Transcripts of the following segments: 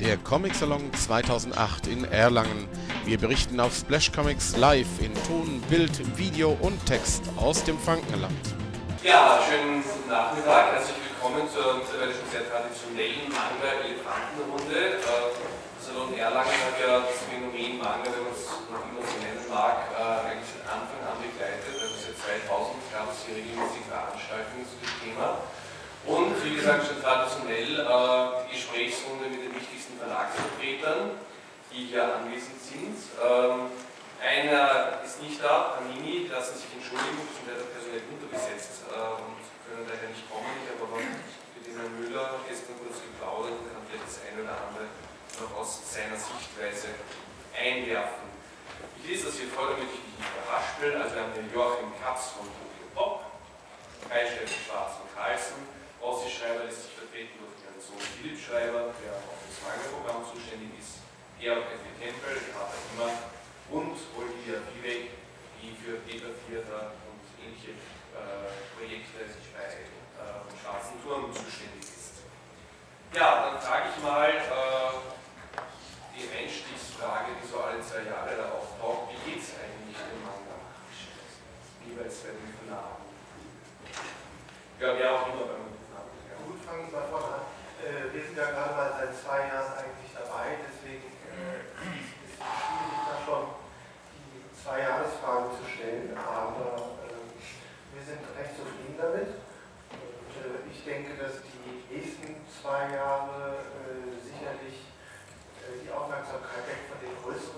der Comic Salon 2008 in Erlangen. Wir berichten auf Splash Comics live in Ton, Bild, Video und Text aus dem Frankenland. Ja, schönen guten Nachmittag. Herzlich willkommen zur mittlerweile schon sehr traditionellen Manga-Elefantenrunde. Der äh, Salon Erlangen hat ja das Phänomen Manga, wenn man es noch immer so nennen mag, äh, eigentlich von Anfang an begleitet. Also seit 2000 gab es hier regelmäßig Veranstaltungen zu dem Thema. Und wie gesagt, schon traditionell äh, die Gesprächsrunde mit den Verlagsvertretern, die hier anwesend sind. Ähm, einer ist nicht da, Panini, die lassen sich entschuldigen, sind leider personell unterbesetzt äh, und können leider nicht kommen. Ich habe aber mit Herrn Müller gestern kurz geplaudert und kann vielleicht das eine oder andere noch aus seiner Sichtweise einwerfen. Ich lese das hier vor, damit ich mich nicht überrascht bin. Also wir haben den Joachim Katz von Tokio Pop, Kai Schäfer Schwarz von Carlsen, Aussie Schreiber lässt sich vertreten durch ihren Sohn Philipp Schreiber, der auch das Mangelprogramm zuständig ist, der Georg der Tempel, Renata immer, und Olivia Viehweg, die für Peter Vierter und ähnliche äh, Projekte sich bei äh, Schwarzen Turm zuständig ist. Ja, dann frage ich mal äh, die Einstiegsfrage, die so alle zwei Jahre da auftaucht, wie geht es eigentlich dem Manga? Jeweils bei den Abend. Ja, wer auch immer beim Namen. Ja, gut, fangen wir mal vorne an äh, wir sind ja gerade mal seit zwei Jahren eigentlich dabei, deswegen äh, ist es schwierig, da schon die zwei Jahresfrage zu stellen, aber äh, wir sind recht zufrieden damit. Und, äh, ich denke, dass die nächsten zwei Jahre äh, sicherlich äh, die Aufmerksamkeit weg von den größeren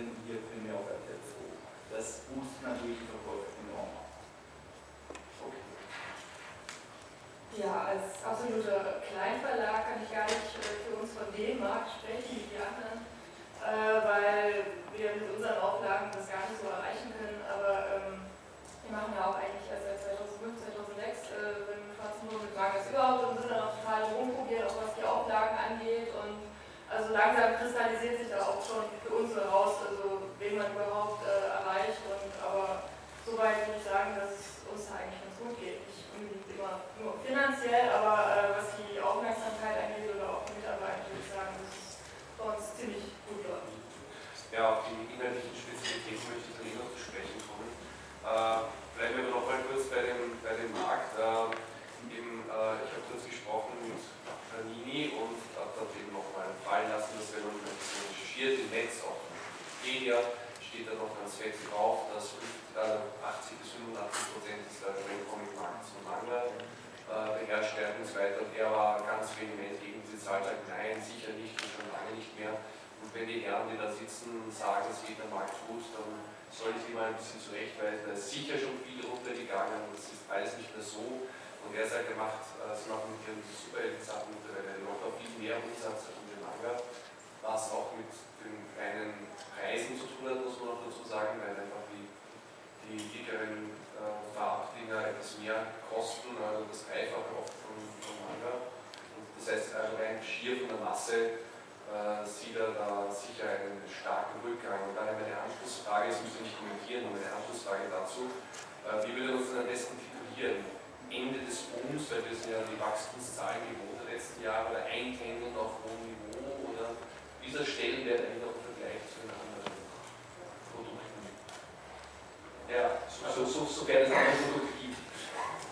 Und hier wir auch RTL 2. Das boostet natürlich die Verkäufe enorm. Okay. Ja, als absoluter Kleinverlag kann ich gar nicht äh, für uns von dem Markt sprechen, wie die anderen äh, weil wir mit unseren Auflagen das gar nicht so erreichen können. Aber ähm, wir machen ja auch eigentlich erst seit 2005, 2006, äh, wenn wir fast nur mit Magas überhaupt und sind dann auch total rumprobiert, auch was die Auflagen angeht. Und also langsam kristallisiert sich da auch schon für uns heraus, also wen man überhaupt äh, erreicht. Und, aber soweit würde ich sagen, dass es uns eigentlich ganz gut geht. Nicht unbedingt immer nur finanziell, aber äh, was die Aufmerksamkeit angeht oder auch die Mitarbeiter, würde ich sagen, das ist bei uns ziemlich ja, auf die inhaltlichen Spezialitäten möchte ich dann noch zu sprechen kommen. Äh, bleiben wir noch mal kurz bei dem, bei dem Markt. Äh, eben, äh, ich habe kurz gesprochen mit Panini und habe dort eben noch mal fallen lassen, dass wenn man ein bisschen recherchiert im Netz, auch Wikipedia, steht da noch ganz fett drauf, dass 80 bis 85 Prozent des Comic-Markts von Manga äh, beherrscht und weiter. Und er war ganz vehement gegen diese Zahl, sagt nein, sicher nicht und schon lange nicht mehr. Und wenn die Herren, die da sitzen, sagen, es geht der Markt gut, dann soll ich mal ein bisschen zurechtweisen. Da ist sicher schon viel runtergegangen und es ist alles nicht mehr so. Und er sagt, er macht, äh, sie machen mit den Superhelden-Sachen mittlerweile locker viel mehr Umsatz als mit dem Manga, was auch mit den kleinen Preisen zu tun hat, muss man auch dazu sagen, weil einfach die, die dickeren äh, Farbdinger etwas mehr kosten, also das Dreifache oft vom, vom Manga. Und das heißt also rein schier von der Masse äh, sieht er da sicher einen starken Rückgang. Und daher meine Anschlussfrage, das müssen wir nicht kommentieren, aber meine Anschlussfrage dazu, äh, wie würde uns denn am besten titulieren? Ende des Booms, weil wir ja die Wachstumszahlen gewohnt der letzten Jahre, oder Einpendeln auf hohem Niveau, oder dieser Stellenwert eigentlich auch im Vergleich zu den anderen Produkten? Ja, also so, so wäre das andere Produkt.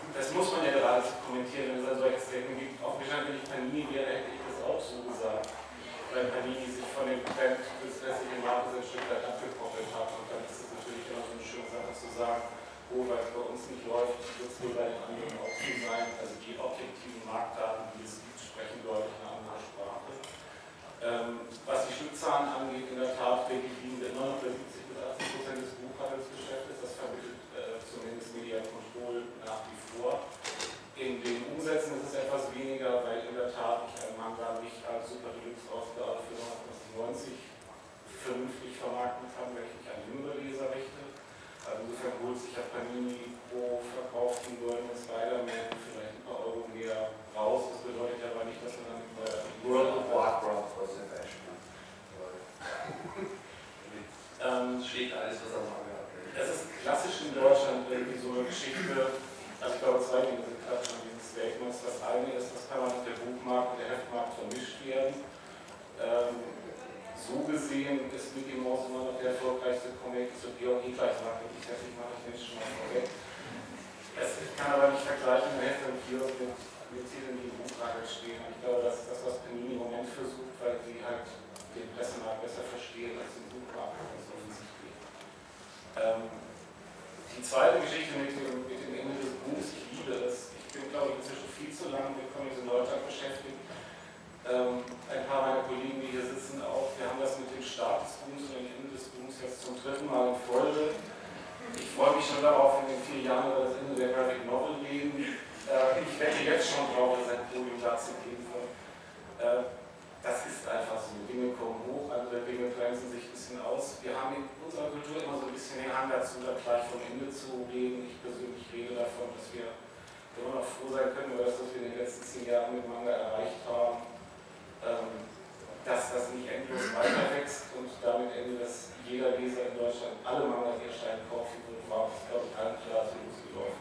Das muss man ja gerade kommentieren, wenn es solche Szenen gibt. Auch wahrscheinlich Panini wäre, hätte ich das auch so gesagt wenn Panini sich von dem Trend des restlichen Marktes ein Stück weit abgekoppelt hat. Und dann ist es natürlich immer so eine schöne Sache zu sagen, wo, weil es bei uns nicht läuft, wird es wohl bei den anderen auch so sein. Also die objektiven Marktdaten, die es gibt, sprechen deutlich eine andere Sprache. Ähm, was die Stückzahlen angeht, in der Tat denke ich, liegen wir immer noch bei 70 bis 80 Prozent des Buchhandelsgeschäftes. Das vermittelt äh, zumindest Media Control nach wie vor. In den Umsätzen ist es etwas weniger, weil in der Tat ich einen Manga nicht als Superregelungsausgabe für 1990 vernünftig vermarkten kann, wenn ich an jüngere Leser richte. Also insofern holt sich ja Panini pro verkauften goldenen Spider-Man vielleicht ein paar Euro mehr raus. Das bedeutet aber nicht, dass man dann bei World of Warcraft was im ähm, Steht alles, was am Mangel hat. Es ist klassisch in Deutschland irgendwie so eine Geschichte. Also ich glaube, zwei Dinge sind klassisch an dieses Weltmarkt. Das eine ist, man mit der Buchmarkt und der Heftmarkt vermischt werden. Ähm, so gesehen ist Mickey Mouse immer noch der erfolgreichste Comic, so wie auch gleich sagt, ich mache ich den schon mal vorweg. Ich kann aber nicht vergleichen, der Heft und Kiosk mit, mit Titeln, die im stehen. Ich glaube, das ist das, was Panini im Moment versucht, weil sie halt den Pressemarkt besser verstehen als den Buchmarkt, das. Ähm, die zweite Geschichte mit dem, mit dem Ende des Buchs, ich liebe es. Ich bin, glaube ich, inzwischen viel zu lange mit Comics in Deutschland beschäftigt ähm, ein paar meiner Kollegen, die hier sitzen, auch. Wir haben das mit dem Start des Booms und dem Ende des Booms jetzt zum dritten Mal in Folge. Ich freue mich schon darauf, in den vier Jahren über das Ende der Graphic Novel reden. Äh, ich wette jetzt schon drauf, dass ein Wird. Äh, das ist einfach so. Dinge kommen hoch, andere Dinge bremsen sich ein bisschen aus. Wir haben in unserer Kultur immer so ein bisschen den Hang dazu, da gleich vom Ende zu reden. Ich persönlich rede davon, dass wir immer noch froh sein können über das, was wir in den letzten zehn Jahren mit Manga erreicht haben ähm, dass das nicht endlos weiter wächst und damit Ende, dass jeder Leser in Deutschland alle Manga, die erscheinen, kaufen wird, war glaube ich, allen klar, dass losgelaufen.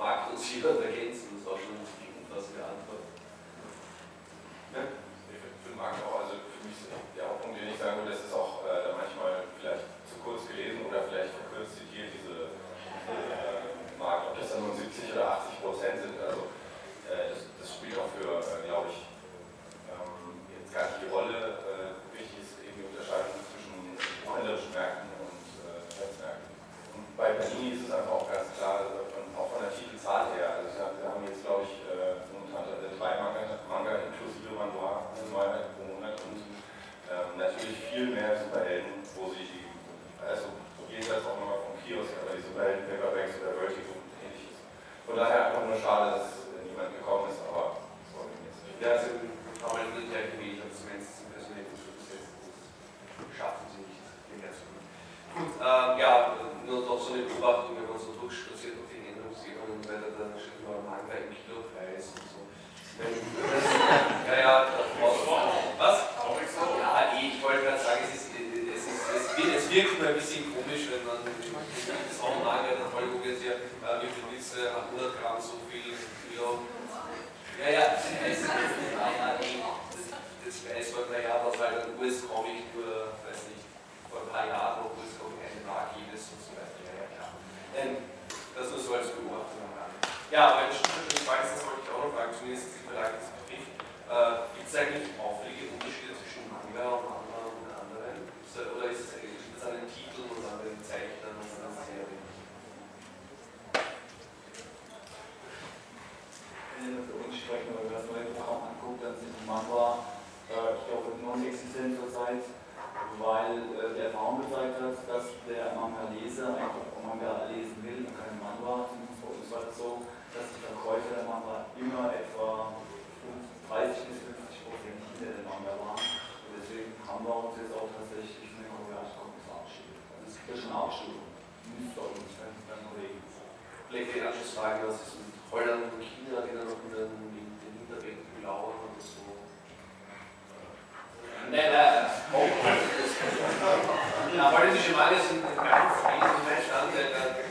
Mag uns jemand ergänzen, das war schon eine umfassende Antwort. Ja? Für Marc auch, also für mich ist der Hauptpunkt, den ich sagen würde, das ist auch äh, manchmal vielleicht zu kurz gelesen oder vielleicht verkürzt zitiert, diese, diese äh, Markt, ob das dann nun 70 oder 80 Prozent sind. Also äh, das, das, spielt auch für, äh, glaube ich, ähm, jetzt gar nicht die Rolle. Äh, wichtig ist eben die Unterscheidung zwischen buchhändlerischen Märkten und Netzmärkten. Und bei Panini ist es einfach auch ganz klar, auch von der Titelzahl her. Also wir haben jetzt, glaube ich, momentan drei Manga, Manga inklusive Manual, Neuheit pro Monat und ähm, natürlich viel mehr Superhelden, wo sie, also jenseits auch nochmal vom Kiosk, aber die Superhelden, Paperbacks oder Vertigo und ähnliches. Von daher einfach nur schade, dass jemand gekommen ist, aber das wir jetzt nicht. Ja, also haben wir nicht gleich gewählt, aber zumindest zum persönlichen schaffen sie nicht zu gut. Ähm, ja, nur noch so eine Beobachtung, wenn man so auf und weiter, dann steht man Manga im Kilopreis und so. ja, ja, was? Ja, ich wollte gerade sagen, es, ist, es, ist, es, wirkt immer ein bisschen komisch, wenn man das auch Manga dann voll guckt, ja, wie viel willst du, 100 Gramm so viel Kilo. Ja, ja, das, das, das weiß man, naja, was halt ein US-Comic nur, weiß nicht, vor ein paar Jahren noch US-Comic eine Mark jedes und so weiter. Ja, ja, klar. Ähm, das nur so als Beobachtung Ja, bei den Studenten das wollte ich auch noch fragen, zumindest die Verlag des Begriff. Äh, Gibt es eigentlich auffällige Unterschiede zwischen Manga und Manga und anderen? Oder ist es eigentlich an den Titeln und an den Zeichnern und an den Serien? wenn wir für uns sprechen oder das neue Programm anguckt, dann sind die Manga, äh, ich glaube, non-existent zurzeit, weil äh, die Erfahrung gezeigt hat, dass der Manga-Leser einfach Manga lesen will und keinen Manga. Es so, dass die Verkäufe der Manga immer etwa 30 bis 50 Prozent hinter dem Manga waren. Und deswegen haben wir uns jetzt auch tatsächlich von den koreanischen Comics verabschiedet. Das ist ein bisschen Abstimmung. Nicht bei uns, beim Kollegen. Vielleicht die Anschlussfrage, was ist mit Holland und China, die dann noch in den, in den Hinterbänken lauern und so? Nein, nein, oh, ja, politische Mangel sind ein ganz wesentlicher Bestandteil der.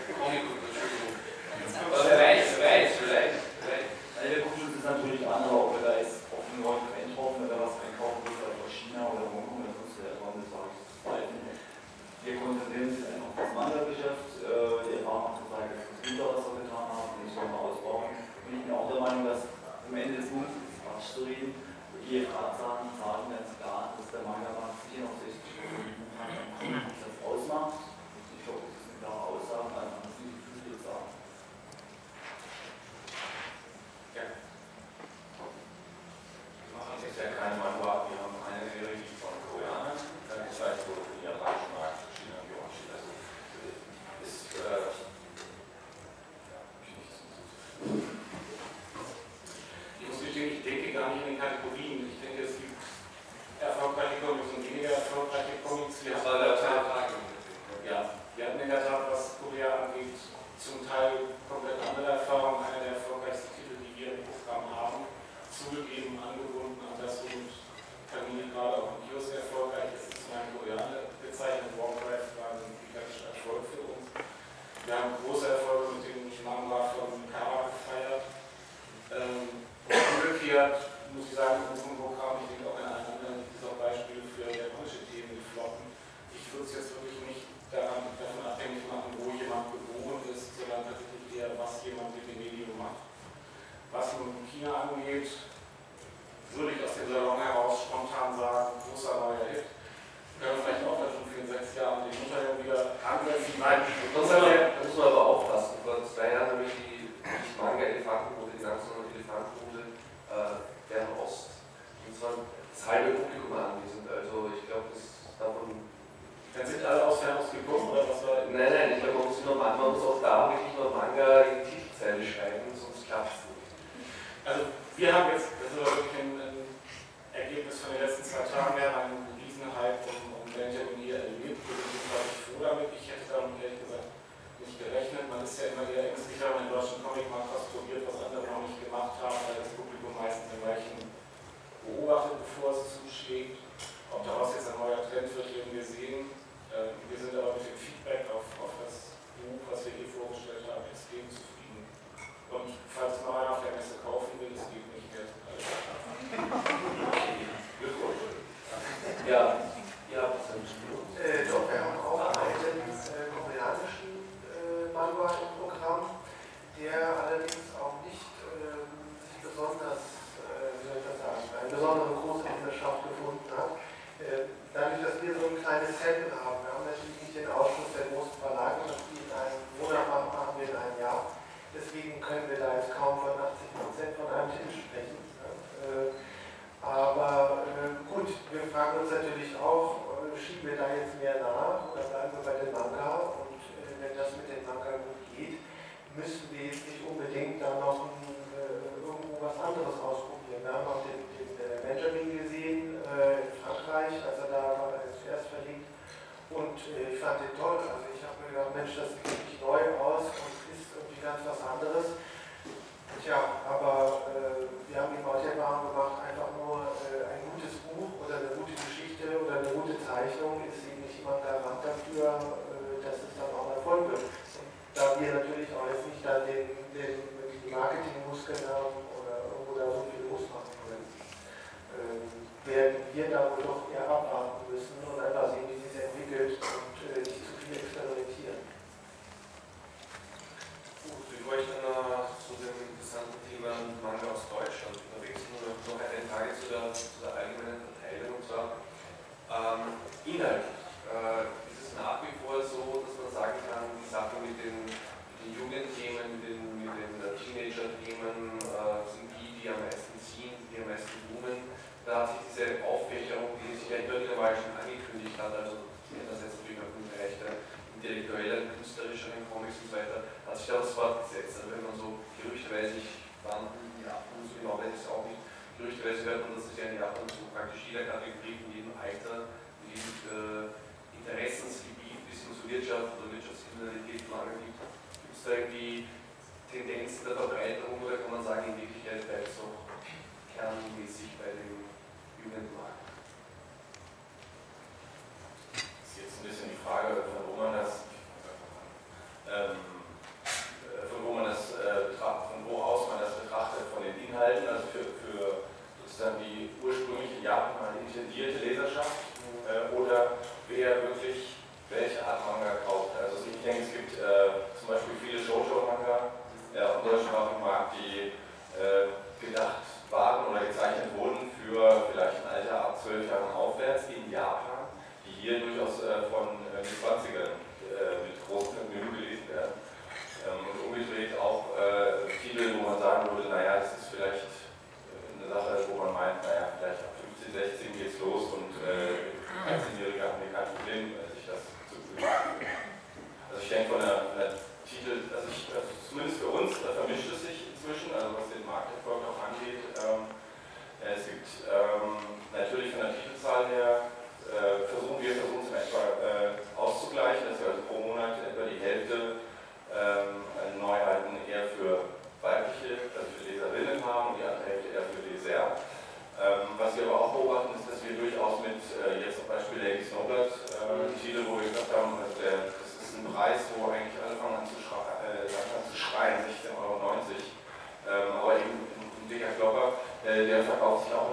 Vielleicht. vielleicht. Also das natürlich an, ob wir da jetzt neuen Trend hoffen oder was einkaufen müssen, aus China oder Hongkong, das muss ja erstmal das sage ich zweiten. Wir konzentrieren uns einfach auf das Wandergeschäft. Die Erfahrung hat gezeigt, dass es gut was wir getan haben, den sollen ausbauen. Und ich bin auch der Meinung, dass am Ende des Monats ist Quatsch zu reden. Die Zahlen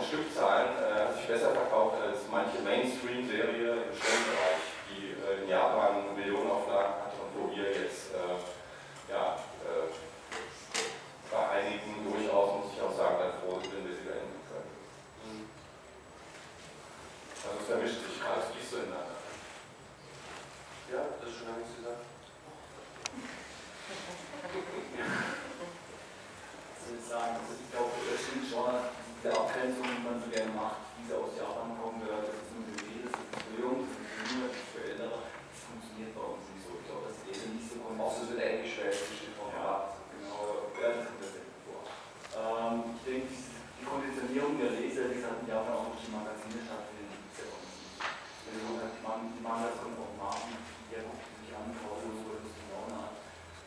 Stückzahlen äh, hat sich besser verkauft als manche Mainstream-Serie im Stellenbereich, die äh, in Japan Millionenauflagen hat und wo wir jetzt äh, ja, äh, bei einigen durchaus, muss ich auch sagen, dann froh sind, wenn wir sie beenden können. Also es vermischt sich, alles fließt so ineinander. Ja, das ist schon lange gesagt. soll ich sagen, also ich glaube, das stimmt schon, diese Abgrenzung, die man so gerne macht, diese aus Japan kommen, das ist eine Idee, das ist für jung, das ist für jünger, das ist für ältere, das funktioniert bei uns nicht so. Ich glaube, das ist nicht so Auch so wird eingeschweißt zwischen Ja, genau, ja, das kommt das vor. Ähm, ich denke, die Konditionierung der Leser, die hat in Japan auch durch die Magazine stattfindet, die gibt es ja bei uns nicht. Also, die Mangas die Mangas kommen auch Marken, die guckt sich an, kauft so, das ist Laune hat.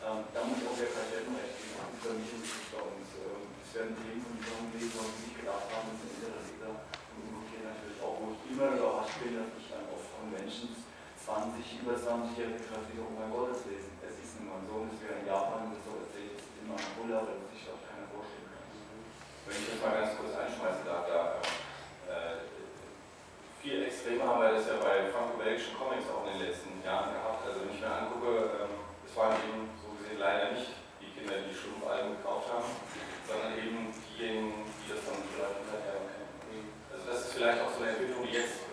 Ähm, da muss ich auch sehr Patientenrecht geben, das ist für mich wichtig bei uns. Ähm, es werden Themen von jungen Lesern, die nicht gedacht haben, das sind ältere Leser. Und umgekehrt natürlich auch, wo ich immer überrascht bin, dass ich dann auf Conventions 20, über 20-Jährige treffe, die oh mein Gott, das lesen. Es ist nun mal so, dass wir in Japan das so erzählt, das ist immer ein Buller, das sich auch keiner vorstellen kann. Wenn ich das mal ganz kurz einschmeißen darf, da äh, viel extremer haben wir das ja bei franco-belgischen Comics auch in den letzten Jahren gehabt. Also wenn ich mir angucke, ähm, es waren eben so gesehen leider nicht die Kinder, die Schlumpfalben gekauft haben, sondern eben diejenigen, die das von Leuten hinterher kennen. Also das ist vielleicht auch so eine Entwicklung, die jetzt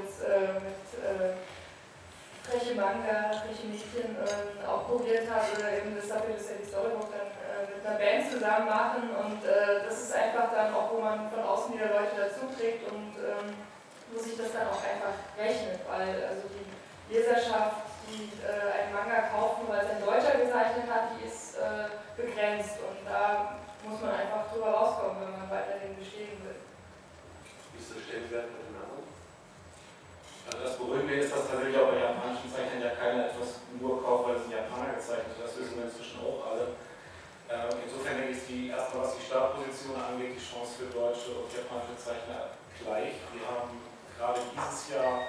jetzt äh, mit äh, freche Manga, freche Mädchen äh, auch probiert hat oder eben das dafür, dass ja die Storybook dann äh, mit einer Band zusammen machen und äh, das ist einfach dann auch, wo man von außen wieder Leute dazu trägt und ähm, wo sich das dann auch einfach rechnet, weil also die Leserschaft, die äh, einen Manga kaufen, weil es ein Deutscher gezeichnet hat, die ist begrenzt und da muss man einfach drüber rauskommen, wenn man weiterhin bestehen will. Wie ist der Stellenwert bei den anderen? Also das Beruhigende ist, dass tatsächlich auch bei japanischen Zeichnern ja keiner etwas nur kauft, weil es ein Japaner gezeichnet hat. Das wissen wir inzwischen auch alle. Ähm, insofern denke ich, die erstmal was die Startposition angeht, die Chance für deutsche und japanische Zeichner gleich. Wir haben gerade dieses Jahr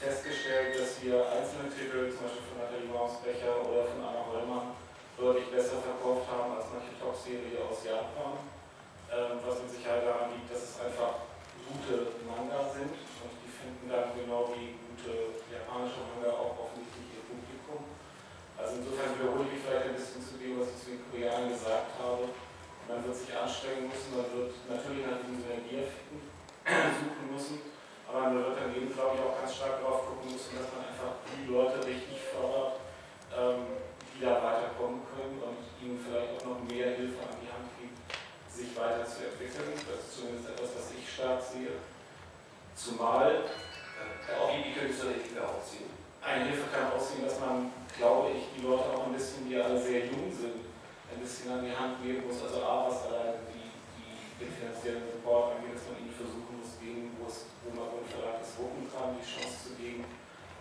festgestellt, dass wir einzelne Titel, zum Beispiel von Nathalie Mausbecher oder von Anna Hollmann, deutlich besser verkauft haben als manche Top-Serie aus Japan. Ähm, was mit Sicherheit daran liegt, dass es einfach gute Manga sind und dann genau wie gute japanische Manga auch offensichtlich ihr Publikum. Also insofern wiederhole ich vielleicht ein bisschen zu dem, was ich zu den Koreanern gesagt habe. Man wird sich anstrengen müssen, man wird natürlich nach diesen Synergieeffekten suchen müssen, aber man wird dann eben, glaube ich, auch ganz stark darauf gucken müssen, dass man einfach die Leute richtig fördert, ähm, die da weiterkommen können und ihnen vielleicht auch noch mehr Hilfe an die Hand gibt, sich weiterzuentwickeln. Das ist zumindest etwas, was ich stark sehe. Zumal wie, wie könntest du eine Hilfe aussehen? Eine Hilfe kann aussehen, dass man, glaube ich, die Leute auch ein bisschen, die alle sehr jung sind, ein bisschen an die Hand geben muss. Also A, was alleine die, die, den finanziellen Support angeht, dass man ihnen versuchen muss, denen, wo, es, wo man wo ein Verlag es wuppen kann, die Chance zu geben,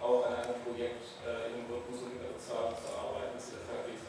auch an einem Projekt äh, in dem Rhythmus und in der Bezahlung zu arbeiten, dass sie das halbwegs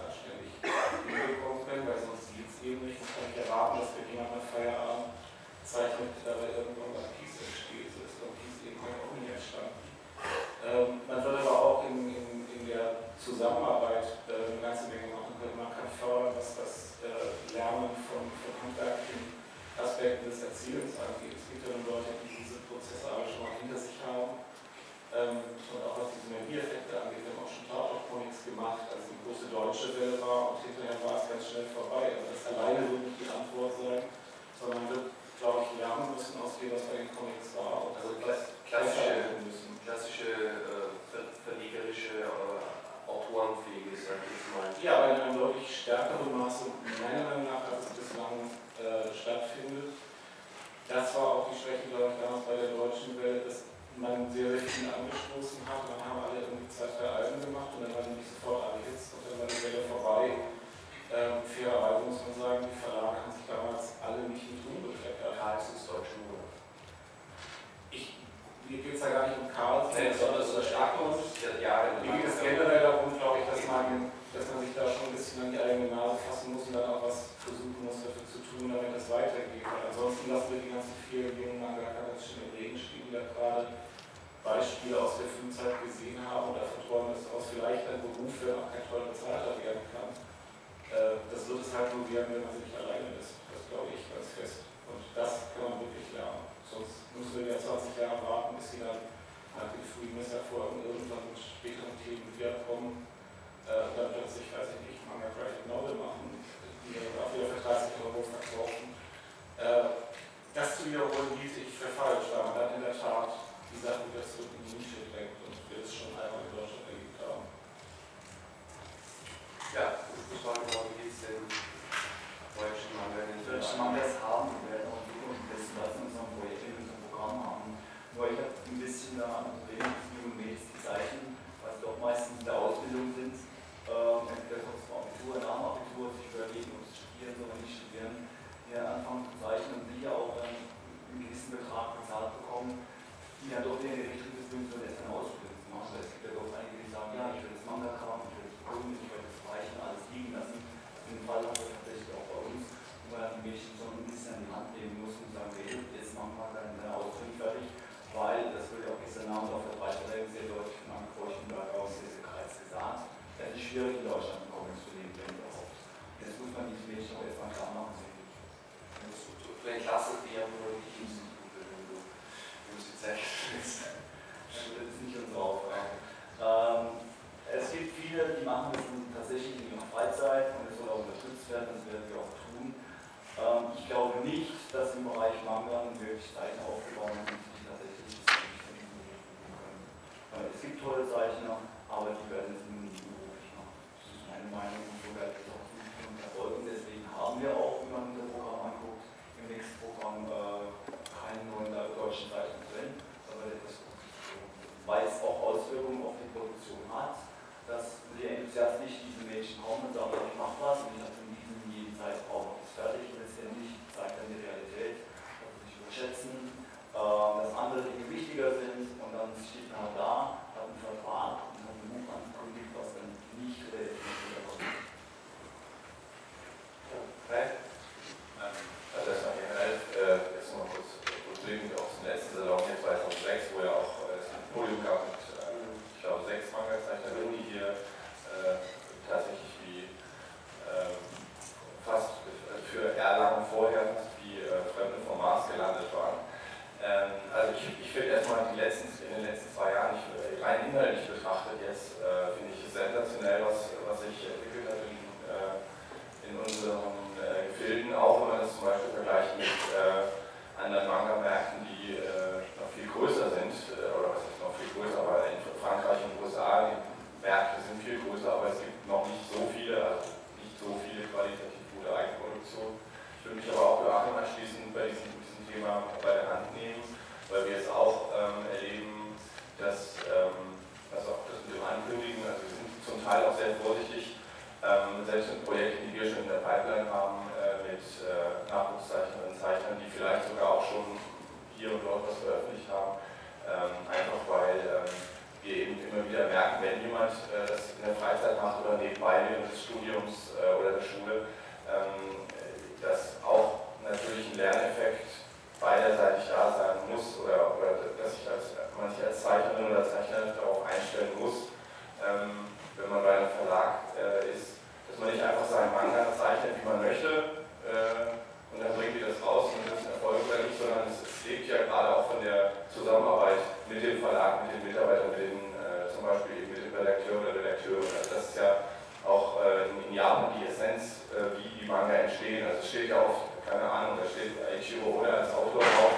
entstehen. Also steht ja oft, keine Ahnung, da steht Aichiro Oda als Autor drauf.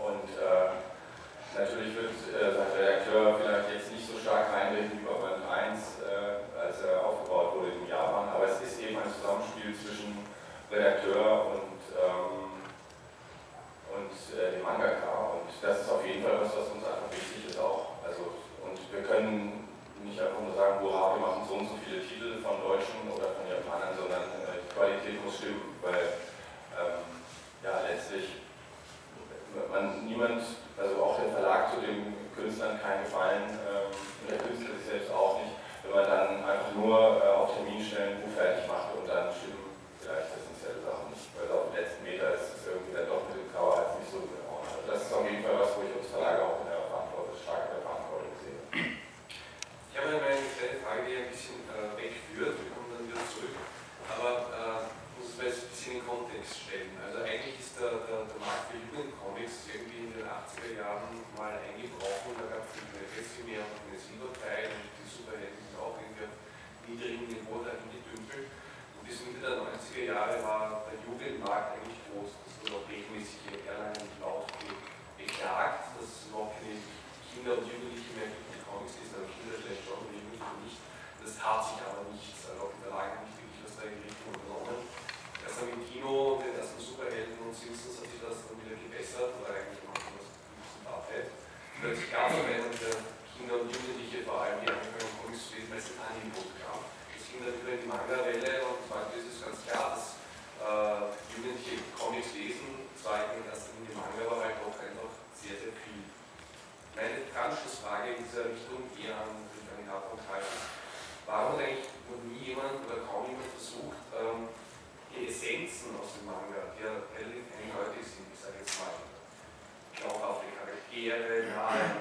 Und äh, natürlich wird äh, sein Redakteur vielleicht jetzt nicht so stark reinreden wie bei Band 1, äh, als er aufgebaut wurde in Japan, aber es ist eben ein Zusammenspiel zwischen Redakteur here and I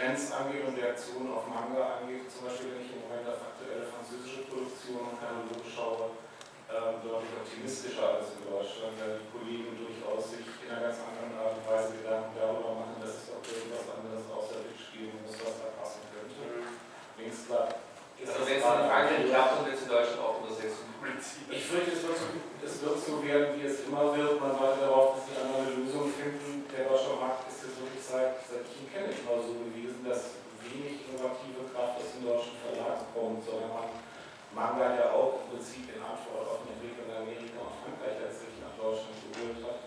Trends angeht und Reaktionen auf Manga angeht, zum Beispiel wenn ich im Moment auf aktuelle französische Produktionen und Kataloge schaue, ähm, deutlich optimistischer als in Deutschland, weil die Kollegen durchaus sich in einer ganz anderen Art und Weise Gedanken darüber machen, dass es auch irgendwas anderes außer geben muss, was da passen könnte. Links klar. ist Also wenn es in Frankreich klappt und jetzt in Deutschland auch und publiziert. ich fürchte, es wird, so, es wird so werden, wie es immer wird. Man wartet darauf, dass die anderen eine Lösung finden. Der deutsche Markt wirklich seit, seit ich ihn kenne, immer so gewesen, dass wenig innovative Kraft aus den deutschen Verlagen kommt, sondern man Manga ja auch im Prinzip in Antwort auf eine Entwicklung in Amerika und Frankreich letztlich nach Deutschland geholt hat.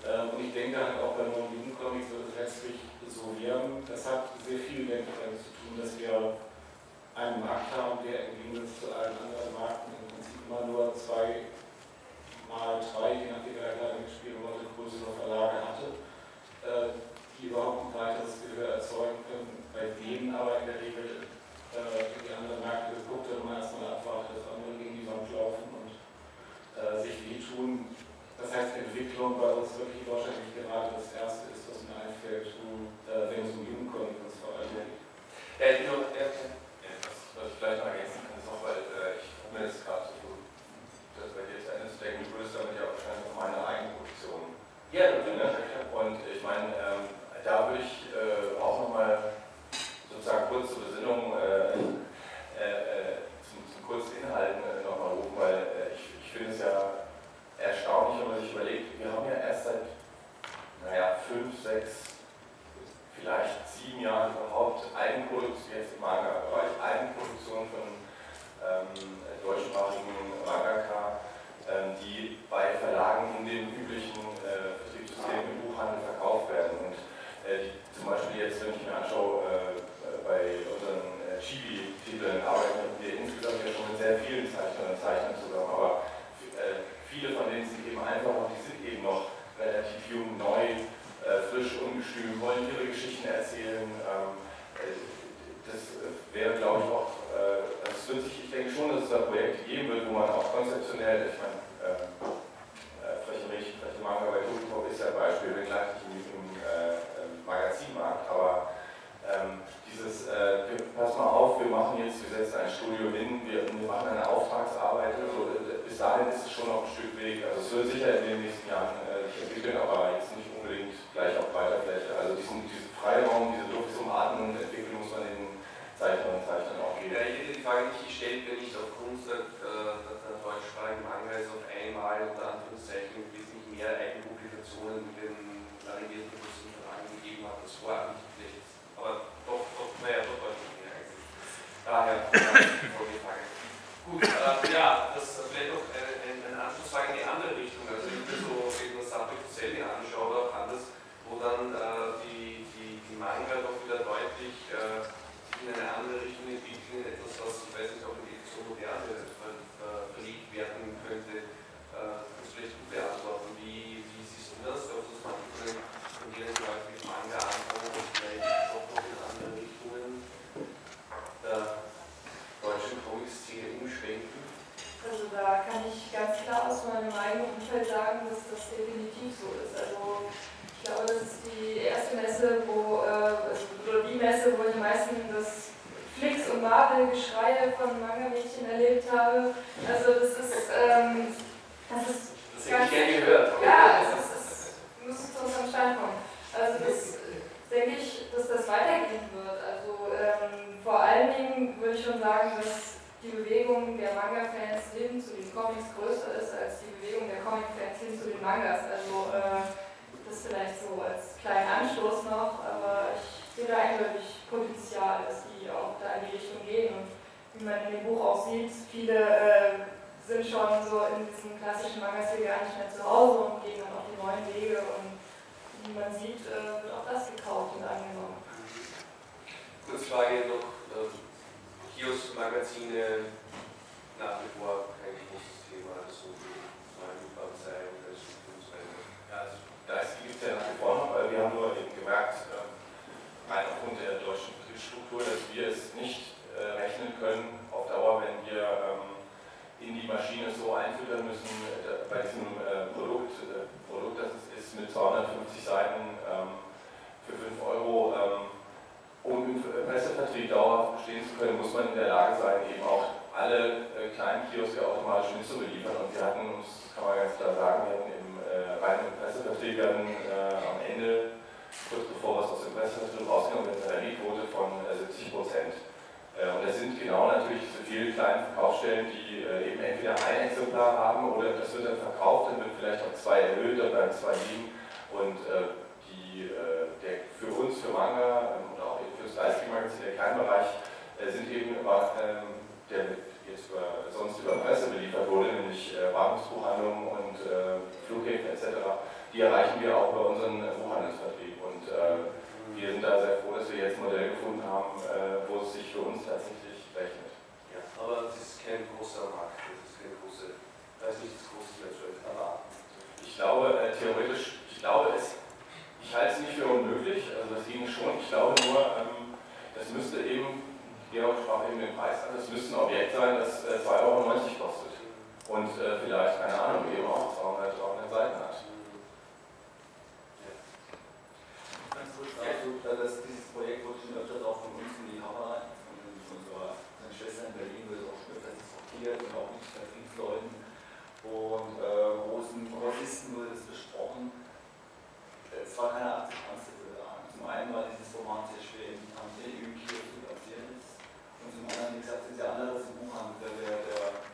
Ähm, und ich denke halt auch bei neuen Jugendcomics wird es letztlich so werden. Das hat sehr viel, damit zu tun, dass wir einen Markt haben, der im Gegensatz zu allen anderen Märkten im Prinzip immer nur zwei mal drei, je nachdem wer da mitgespielt wurde, größere Verlage hatte, äh, die überhaupt ein breiteres Gehör erzeugen können, bei denen aber in der Regel äh, die anderen Märkte geguckt wird und man erstmal abwartet, dass andere gegen die Wand laufen und äh, sich wehtun. Das heißt, Entwicklung bei uns wirklich nicht gerade das Erste ist, was mir einfällt, äh, wenn es um Jugendcomics vor allem geht. Ja, ich noch, ja, was, was ich vielleicht noch ergänzen kann, ist auch, weil äh, ich habe mir jetzt gerade so, das bei dir zu Ende zu denken, du würdest damit ja wahrscheinlich auch meine Eigenproduktion Ja, Ne? Und ich meine, ähm, da würde ich äh, auch nochmal sozusagen kurz zur Besinnung, äh, äh, äh, zum, zum kurzen Inhalten äh, nochmal rufen, weil äh, ich, ich finde es ja erstaunlich, wenn man sich überlegt, wir haben ja erst seit, naja, fünf, sechs, vielleicht sieben Jahren überhaupt Eigenproduktion, jetzt im Manga-Bereich, Eigenproduktion von ähm, deutschsprachigen Messe, wo, äh, oder die Messe, wo ich am meisten das Flix und Marvel-Geschreie von Manga-Mädchen erlebt habe. Also das ist, ähm, das ist Das hätte ich gerne gehört. ja, es ist, es muss zu unserem Stand kommen. Also das denke ich, dass das weitergehen wird. Also ähm, vor allen Dingen würde ich schon sagen, dass die Bewegung der Manga-Fans hin zu den Comics größer ist als die Bewegung der Comic-Fans hin zu den Mangas. Also äh, das vielleicht so als kleinen Anstoß noch, aber ich sehe da eindeutig Potenzial, dass die auch da in die Richtung gehen. Und wie man in dem Buch auch sieht, viele äh, sind schon so in diesem klassischen Manga-Stil gar nicht mehr zu Hause und gehen dann auf die neuen Wege und wie man sieht, äh, wird auch das gekauft und angenommen. Kurzfrage noch, äh, Kiosk-Magazine nach wie vor kein großes Thema, so wie Meinung sei und als Funktionsweise. Ja, also da gibt es ja nach wie vor noch, weil wir haben nur eben gemerkt, äh, rein aufgrund der deutschen Betriebsstruktur, dass wir es nicht äh, rechnen können auf Dauer, wenn wir ähm, in die Maschine so einfüttern müssen, äh, bei diesem äh, Produkt, Produkt, das es ist mit 250 Seiten ähm, für 5 Euro, ähm, um im Pressevertrieb dauerhaft bestehen zu können, muss man in der Lage sein, eben auch alle kleinen Kioske automatisch mitzubeliefern. Und wir hatten uns, kann man ganz klar sagen, wir hatten äh, reinen Pressevertrieb wir hatten, äh, am Ende, kurz bevor was aus dem Pressevertrieb rausgenommen wird, eine Rallye-Quote von äh, 70 Prozent. Äh, und das sind genau natürlich diese vielen kleinen Verkaufsstellen, die äh, eben entweder ein Exemplar haben oder das wird dann verkauft, dann wird vielleicht auf zwei erhöht, dann bleiben zwei liegen. Und äh, die, der, für uns, für Manga ähm, und auch für das Leistungsmagazin, der Kleinbereich, sind eben ähm, der jetzt über, sonst über Presse beliefert wurde, nämlich und Flughäfen etc., die erreichen wir auch bei unseren Buchhandelsvertrieb. Und wir sind da sehr froh, dass wir jetzt ein Modell gefunden haben, wo es sich für uns tatsächlich rechnet. Ja, aber es ist kein großer Markt, es ist kein große, da ist nicht das große Netzwerk, aber ich glaube, äh, theoretisch, ich glaube, es, ich halte es nicht für unmöglich, also das ging schon, ich glaube nur, ähm, das müsste eben, Georg sprach eben den Preis an, das müsste ein Objekt sein, das äh, 2,90 Euro kostet und äh, vielleicht, keine Ahnung, eben auch 200, 300 Seiten hat. Ganz kurz dieses Projekt wurde schon öfters auch von uns in die Kamera, von unserer Schwester in Berlin wird auch schon öfters diskutiert und auch mit Vertriebsleuten und äh, großen Grossisten wurde es besprochen. Es war keine Akzeptanz da. Zum einen war dieses Format sehr schwer in im Kiosk zu platzieren und zum anderen, wie gesagt, ist ja anders als im Buchhandel. Der, der,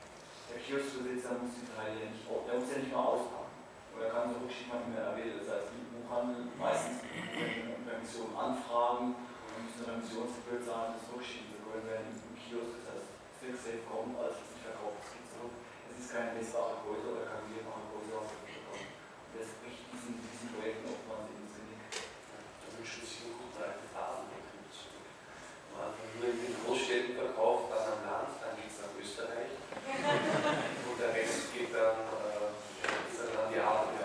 der, Kioskbesitzer muss die Teile ja nicht, der muss ja nicht mal auspacken. Oder kann so rückschicken, wann immer er will. Das heißt, im Buchhandel meistens eine Permission anfragen und müssen eine Permissionsgebühr zahlen, das rückschicken zu können, während im Kiosk das heißt, Stick Safe kommt, als es nicht verkauft ist, geht zurück. Es ist keine messbare Größe oder keine messbare Größe aus der Küche kommt. Und das bricht diesen, diesen Projekten oftmals ins Genick. da wünschen sich einen guten alten Fadenbetrieb zurück. Man hat nur in den Großstädten verkauft, dann am Land, dann geht es nach Österreich. Und der Rest geht dann, äh, ist dann an die Adria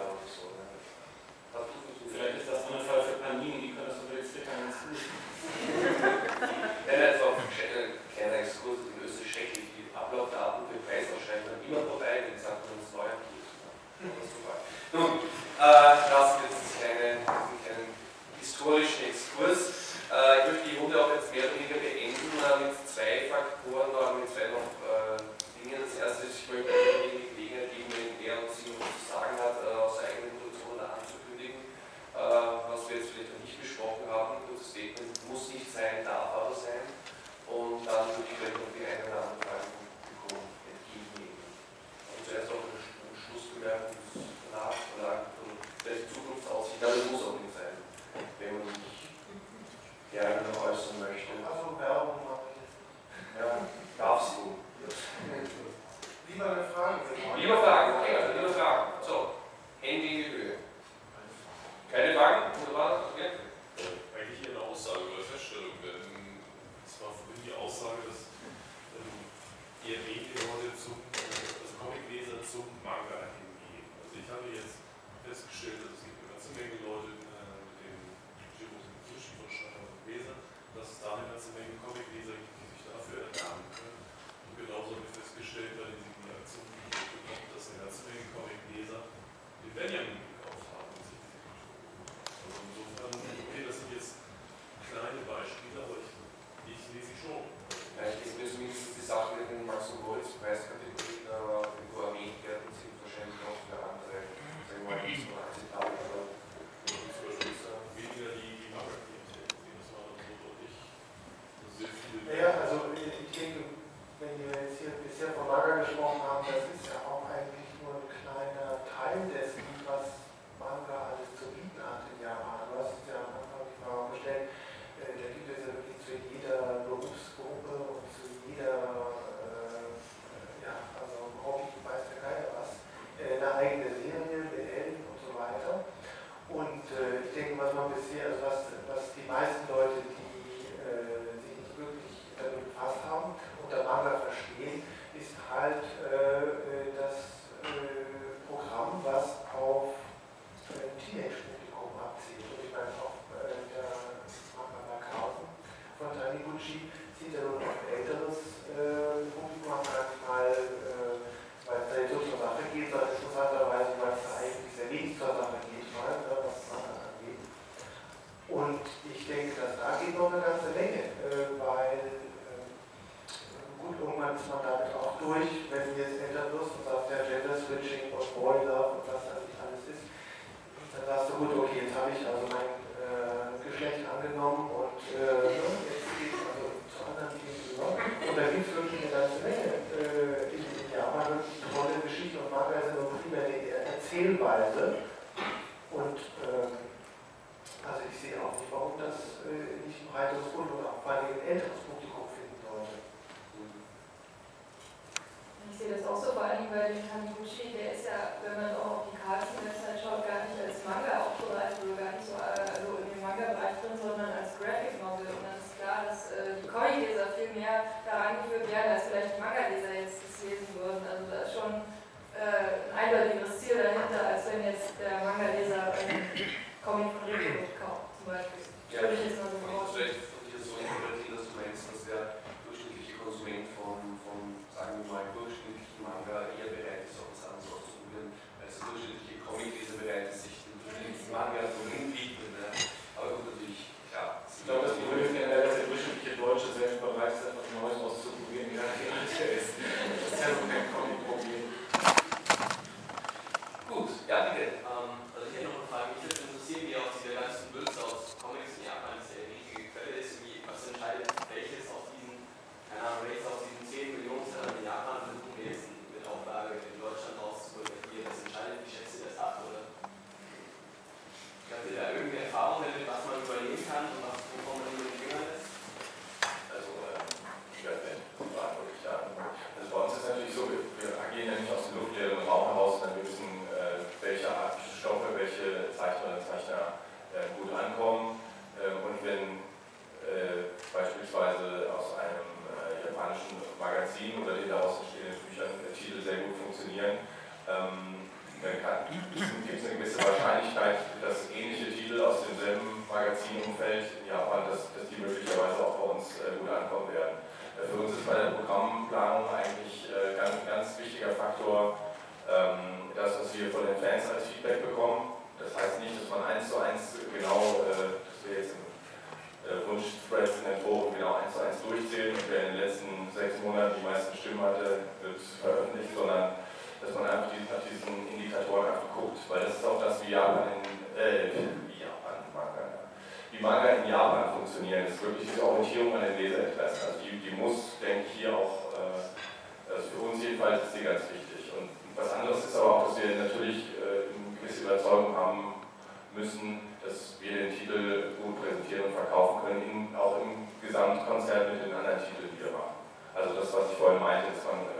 was ich vorhin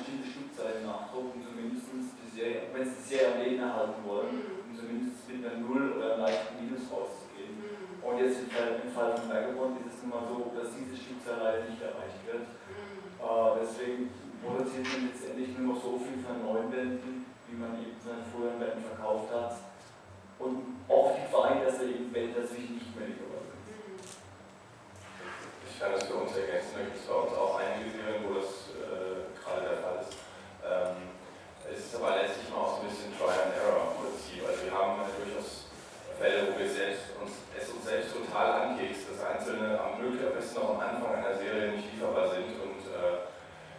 bestimmte Stückzahl Nachdruck, um zumindest die Serie, wenn Sie die Serie am Leben erhalten wollen, mhm. um zumindest mit einer Null oder einem leichten Minus rauszugehen. Mhm. Und jetzt im Fall, im Fall von Vagabond ist es nun mal so, dass diese Stückzahl leider nicht erreicht wird. Mhm. Äh, deswegen produziert man letztendlich nur noch so viel von neuen Wänden, wie man eben seine früheren Wänden verkauft hat. Und auch die Vereine, dass er eben Wände dazwischen nicht mehr lieferbar sind. Ich kann das für uns ergänzen, da gibt es bei uns auch einige Serien, wo das gerade der Fall ist. Ähm, es ist aber letztlich immer auch so ein bisschen Try and Error im Prinzip. Also wir haben ja durchaus Fälle, wo wir selbst uns, es uns selbst total ankekst, dass einzelne am möglich am besten noch am Anfang einer Serie nicht lieferbar sind und äh,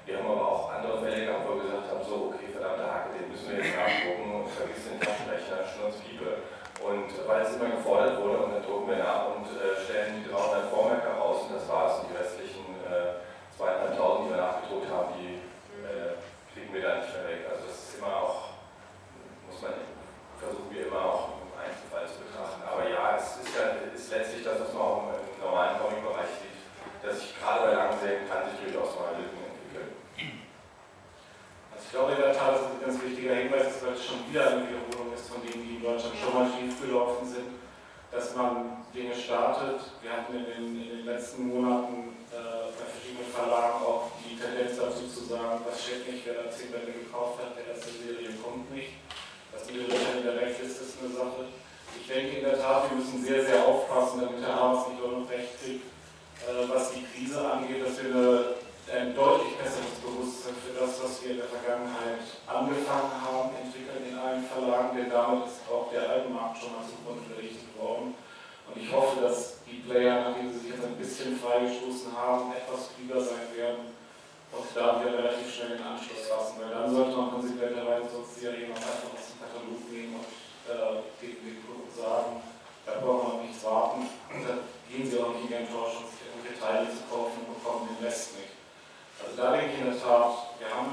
wir haben aber auch andere Fälle gehabt, wo wir gesagt haben, so, okay, verdammte Hacke, den müssen wir jetzt nachgucken und vergiss den Taschenrechner, Schnurzpiepe. Und weil es immer gefordert wurde, und dann drucken wir nach und äh, stellen die 300 Vormerker raus und das war's. Und die restlichen äh, 200.000, die wir nachgedruckt haben, die äh, kriegen wir dann nicht mehr weg. Also das ist immer auch, muss man, versuchen wir immer auch im Einzelfall zu betrachten. Aber ja, es ist, ja, ist letztlich das, was man auch im normalen Comic-Bereich sieht, dass sich gerade bei langen Serien kann sich durchaus mal Lücken ich glaube, in der Tat ist ein ganz wichtiger Hinweis, weil es schon wieder eine Wiederholung ist von denen, die in Deutschland schon mal schief gelaufen sind, dass man Dinge startet. Wir hatten in den, in den letzten Monaten äh, bei verschiedenen Verlagen auch Tendenz dazu zu sagen, was steht nicht, wer da 10 Bände gekauft hat, der erste Serie kommt nicht. Das mit in der Rechtsliste ist eine Sache. Ich denke in der Tat, wir müssen sehr, sehr aufpassen, damit Herr Haas nicht auch noch recht kriegt, äh, was die Krise angeht, dass wir eine ein deutlich besseres Bewusstsein für das, was wir in der Vergangenheit angefangen haben, entwickeln in allen Verlagen, denn damit ist auch der Albenmarkt schon mal zugrunde gerichtet worden. Und ich hoffe, dass die Player, nachdem sie sich jetzt ein bisschen freigestoßen haben, etwas klüger sein werden und da wir relativ schnell den Anschluss fassen, weil dann sollte man konsequenterweise sonst auch einfach aus dem Katalog nehmen und äh, den, den Kunden sagen, da brauchen wir nichts warten. Dann gehen sie auch nicht in die Enttäuschung, irgendwelche Teile zu kaufen und bekommen den Rest nicht. Also da denke ich in der Tat, wir haben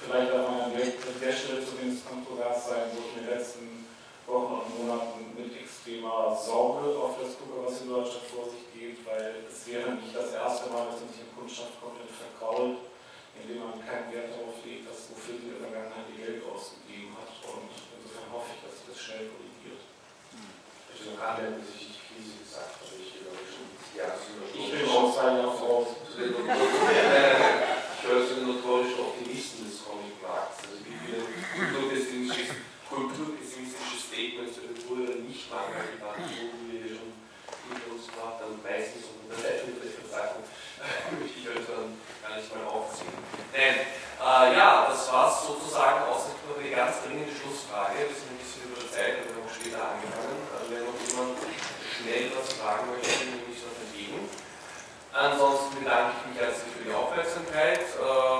vielleicht auch mal an der, Stelle zumindest kontrovers sein, ich in den letzten Wochen und Monaten mit extremer Sorge auf das gucke, was in Deutschland vor sich geht, weil es wäre nicht das erste Mal, dass man sich in Kundschaft komplett verkrault, indem man keinen Wert darauf legt, dass wofür sie in der Vergangenheit ihr Geld ausgegeben hat. Und insofern hoffe ich, dass sich das schnell korrigiert. Also gerade wenn sich die Krise gesagt habe ich Jahr Ich bin schon zwei Jahre voraus. ich höre zu den notorischen Optimisten des Comic-Markts. Also wie viele kulturpessimistische, kulturpessimistische Statements über frühere Nicht-Manga-Debatten wurden wir hier schon hinter uns gebracht haben, meistens unter der Verzeichnigung möchte ich heute dann gar nicht mal aufziehen. Nein, äh, ja, das war es sozusagen ausdrücklich über die ganz dringende Schlussfrage. Wir sind ein bisschen über der Zeit, wir haben später angefangen. Also wenn noch jemand schnell was fragen möchte, nehme ich das entgegen. Ansonsten bedanke ich mich herzlich für die Aufmerksamkeit. Äh,